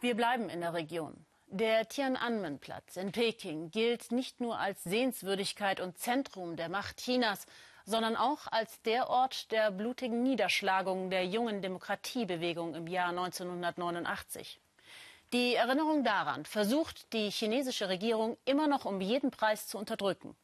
Wir bleiben in der Region. Der Tiananmen-Platz in Peking gilt nicht nur als Sehenswürdigkeit und Zentrum der Macht Chinas, sondern auch als der Ort der blutigen Niederschlagung der jungen Demokratiebewegung im Jahr 1989. Die Erinnerung daran versucht die chinesische Regierung immer noch um jeden Preis zu unterdrücken.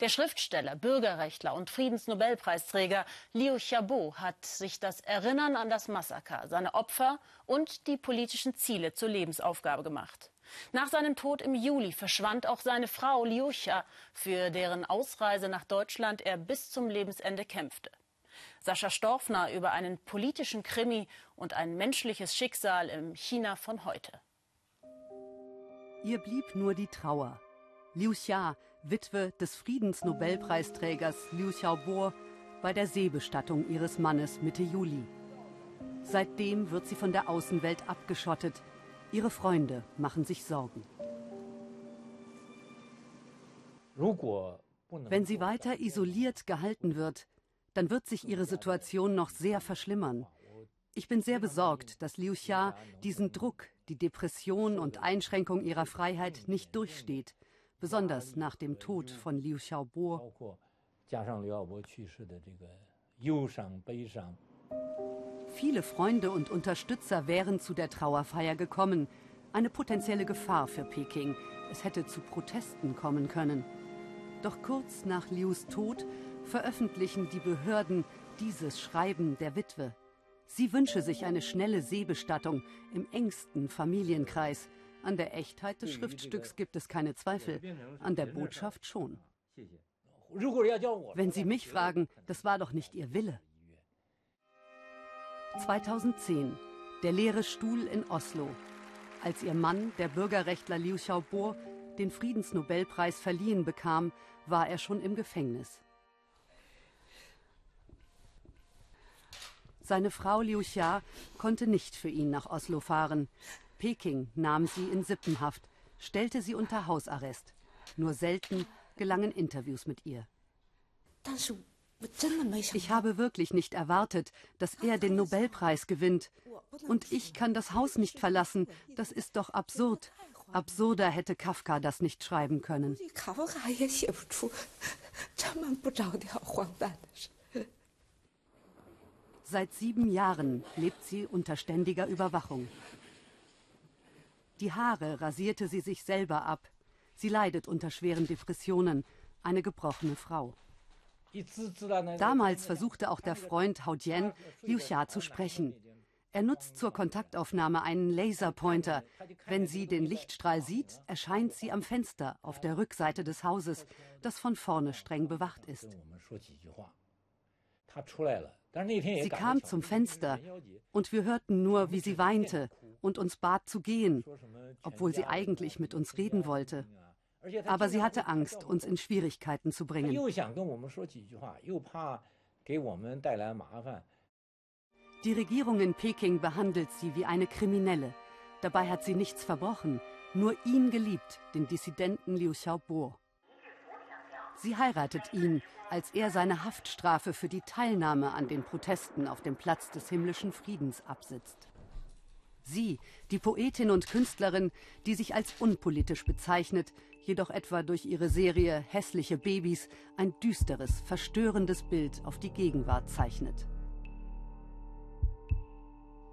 Der Schriftsteller, Bürgerrechtler und Friedensnobelpreisträger Liu Xiaobo hat sich das Erinnern an das Massaker, seine Opfer und die politischen Ziele zur Lebensaufgabe gemacht. Nach seinem Tod im Juli verschwand auch seine Frau Liu Xia, für deren Ausreise nach Deutschland er bis zum Lebensende kämpfte. Sascha Storfner über einen politischen Krimi und ein menschliches Schicksal im China von heute. Ihr blieb nur die Trauer. Liu Xia, Witwe des Friedensnobelpreisträgers Liu Xiaobo, bei der Seebestattung ihres Mannes Mitte Juli. Seitdem wird sie von der Außenwelt abgeschottet. Ihre Freunde machen sich Sorgen. Wenn sie weiter isoliert gehalten wird, dann wird sich ihre Situation noch sehr verschlimmern. Ich bin sehr besorgt, dass Liu Xia diesen Druck, die Depression und Einschränkung ihrer Freiheit nicht durchsteht besonders nach dem Tod von Liu Xiaobo. Viele Freunde und Unterstützer wären zu der Trauerfeier gekommen. Eine potenzielle Gefahr für Peking. Es hätte zu Protesten kommen können. Doch kurz nach Lius Tod veröffentlichen die Behörden dieses Schreiben der Witwe. Sie wünsche sich eine schnelle Seebestattung im engsten Familienkreis an der Echtheit des Schriftstücks gibt es keine Zweifel, an der Botschaft schon. Wenn Sie mich fragen, das war doch nicht Ihr Wille. 2010, der leere Stuhl in Oslo. Als ihr Mann, der Bürgerrechtler Liu Xiaobo, den Friedensnobelpreis verliehen bekam, war er schon im Gefängnis. Seine Frau Liu Xia konnte nicht für ihn nach Oslo fahren. Peking nahm sie in Sippenhaft, stellte sie unter Hausarrest. Nur selten gelangen Interviews mit ihr. Ich habe wirklich nicht erwartet, dass er den Nobelpreis gewinnt. Und ich kann das Haus nicht verlassen. Das ist doch absurd. Absurder hätte Kafka das nicht schreiben können. Seit sieben Jahren lebt sie unter ständiger Überwachung. Die Haare rasierte sie sich selber ab. Sie leidet unter schweren Depressionen, eine gebrochene Frau. Damals versuchte auch der Freund Hao Jian, Liu Xia zu sprechen. Er nutzt zur Kontaktaufnahme einen Laserpointer. Wenn sie den Lichtstrahl sieht, erscheint sie am Fenster auf der Rückseite des Hauses, das von vorne streng bewacht ist. Sie kam zum Fenster und wir hörten nur, wie sie weinte und uns bat zu gehen, obwohl sie eigentlich mit uns reden wollte. Aber sie hatte Angst, uns in Schwierigkeiten zu bringen. Die Regierung in Peking behandelt sie wie eine Kriminelle. Dabei hat sie nichts verbrochen, nur ihn geliebt, den Dissidenten Liu Xiaobo. Sie heiratet ihn, als er seine Haftstrafe für die Teilnahme an den Protesten auf dem Platz des himmlischen Friedens absitzt. Sie, die Poetin und Künstlerin, die sich als unpolitisch bezeichnet, jedoch etwa durch ihre Serie Hässliche Babys ein düsteres, verstörendes Bild auf die Gegenwart zeichnet.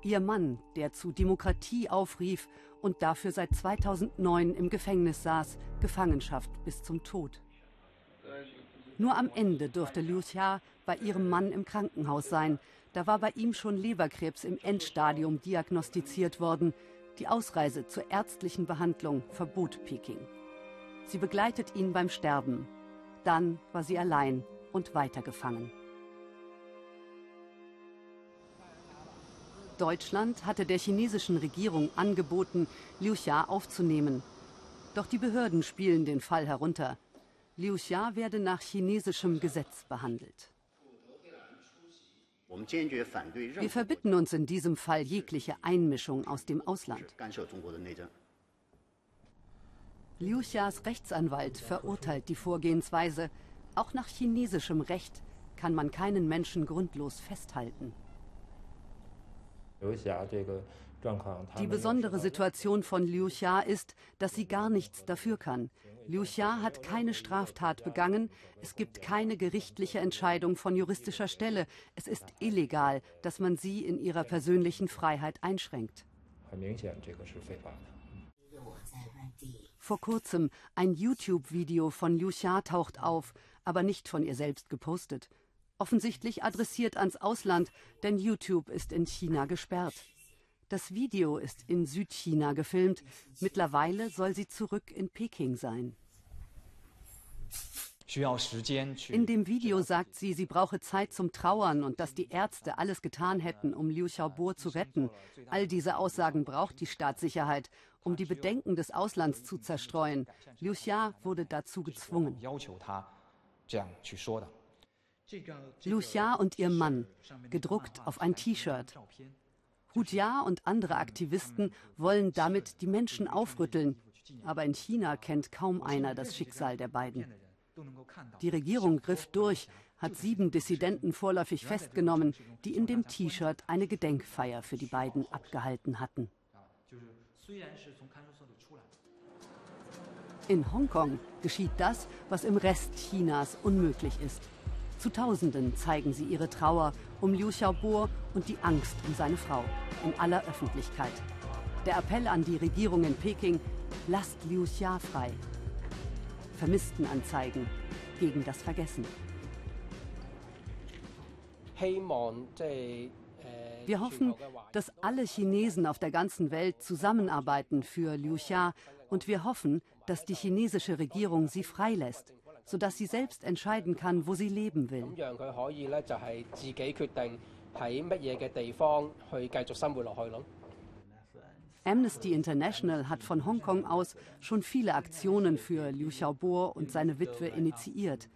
Ihr Mann, der zu Demokratie aufrief und dafür seit 2009 im Gefängnis saß, Gefangenschaft bis zum Tod. Nur am Ende durfte Liu Xia bei ihrem Mann im Krankenhaus sein. Da war bei ihm schon Leberkrebs im Endstadium diagnostiziert worden. Die Ausreise zur ärztlichen Behandlung verbot Peking. Sie begleitet ihn beim Sterben. Dann war sie allein und weitergefangen. Deutschland hatte der chinesischen Regierung angeboten, Liu Xia aufzunehmen. Doch die Behörden spielen den Fall herunter. Liu Xia werde nach chinesischem Gesetz behandelt. Wir verbitten uns in diesem Fall jegliche Einmischung aus dem Ausland. Liu Xias Rechtsanwalt verurteilt die Vorgehensweise. Auch nach chinesischem Recht kann man keinen Menschen grundlos festhalten. Die besondere Situation von Liu Xia ist, dass sie gar nichts dafür kann. Liu Xia hat keine Straftat begangen, es gibt keine gerichtliche Entscheidung von juristischer Stelle. Es ist illegal, dass man sie in ihrer persönlichen Freiheit einschränkt. Vor kurzem ein YouTube-Video von Liu Xia taucht auf, aber nicht von ihr selbst gepostet. Offensichtlich adressiert ans Ausland, denn YouTube ist in China gesperrt. Das Video ist in Südchina gefilmt. Mittlerweile soll sie zurück in Peking sein. In dem Video sagt sie, sie brauche Zeit zum Trauern und dass die Ärzte alles getan hätten, um Liu Xiaobo zu retten. All diese Aussagen braucht die Staatssicherheit, um die Bedenken des Auslands zu zerstreuen. Liu Xia wurde dazu gezwungen. Liu Xia und ihr Mann, gedruckt auf ein T-Shirt. Hu Jia und andere Aktivisten wollen damit die Menschen aufrütteln. Aber in China kennt kaum einer das Schicksal der beiden. Die Regierung griff durch, hat sieben Dissidenten vorläufig festgenommen, die in dem T-Shirt eine Gedenkfeier für die beiden abgehalten hatten. In Hongkong geschieht das, was im Rest Chinas unmöglich ist. Zu Tausenden zeigen sie ihre Trauer um Liu Xiaobo und die Angst um seine Frau in aller Öffentlichkeit. Der Appell an die Regierung in Peking, lasst Liu Xia frei. Vermisstenanzeigen gegen das Vergessen. Wir hoffen, dass alle Chinesen auf der ganzen Welt zusammenarbeiten für Liu Xia und wir hoffen, dass die chinesische Regierung sie freilässt sodass sie selbst entscheiden kann, wo sie leben will. Amnesty International hat von Hongkong aus schon viele Aktionen für Liu Xiaobo und seine Witwe initiiert.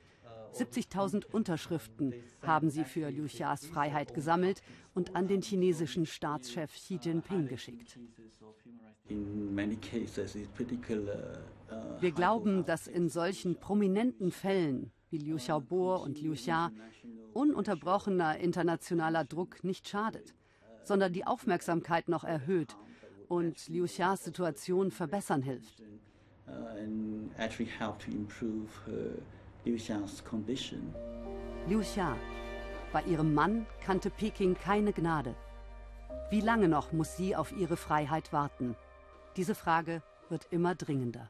70.000 Unterschriften haben sie für Liu Xias Freiheit gesammelt und an den chinesischen Staatschef Xi Jinping geschickt. Wir glauben, dass in solchen prominenten Fällen wie Liu Xiaobo und Liu Xia ununterbrochener internationaler Druck nicht schadet, sondern die Aufmerksamkeit noch erhöht und Liu Xias Situation verbessern hilft. Liu Xia, bei ihrem Mann kannte Peking keine Gnade. Wie lange noch muss sie auf ihre Freiheit warten? Diese Frage wird immer dringender.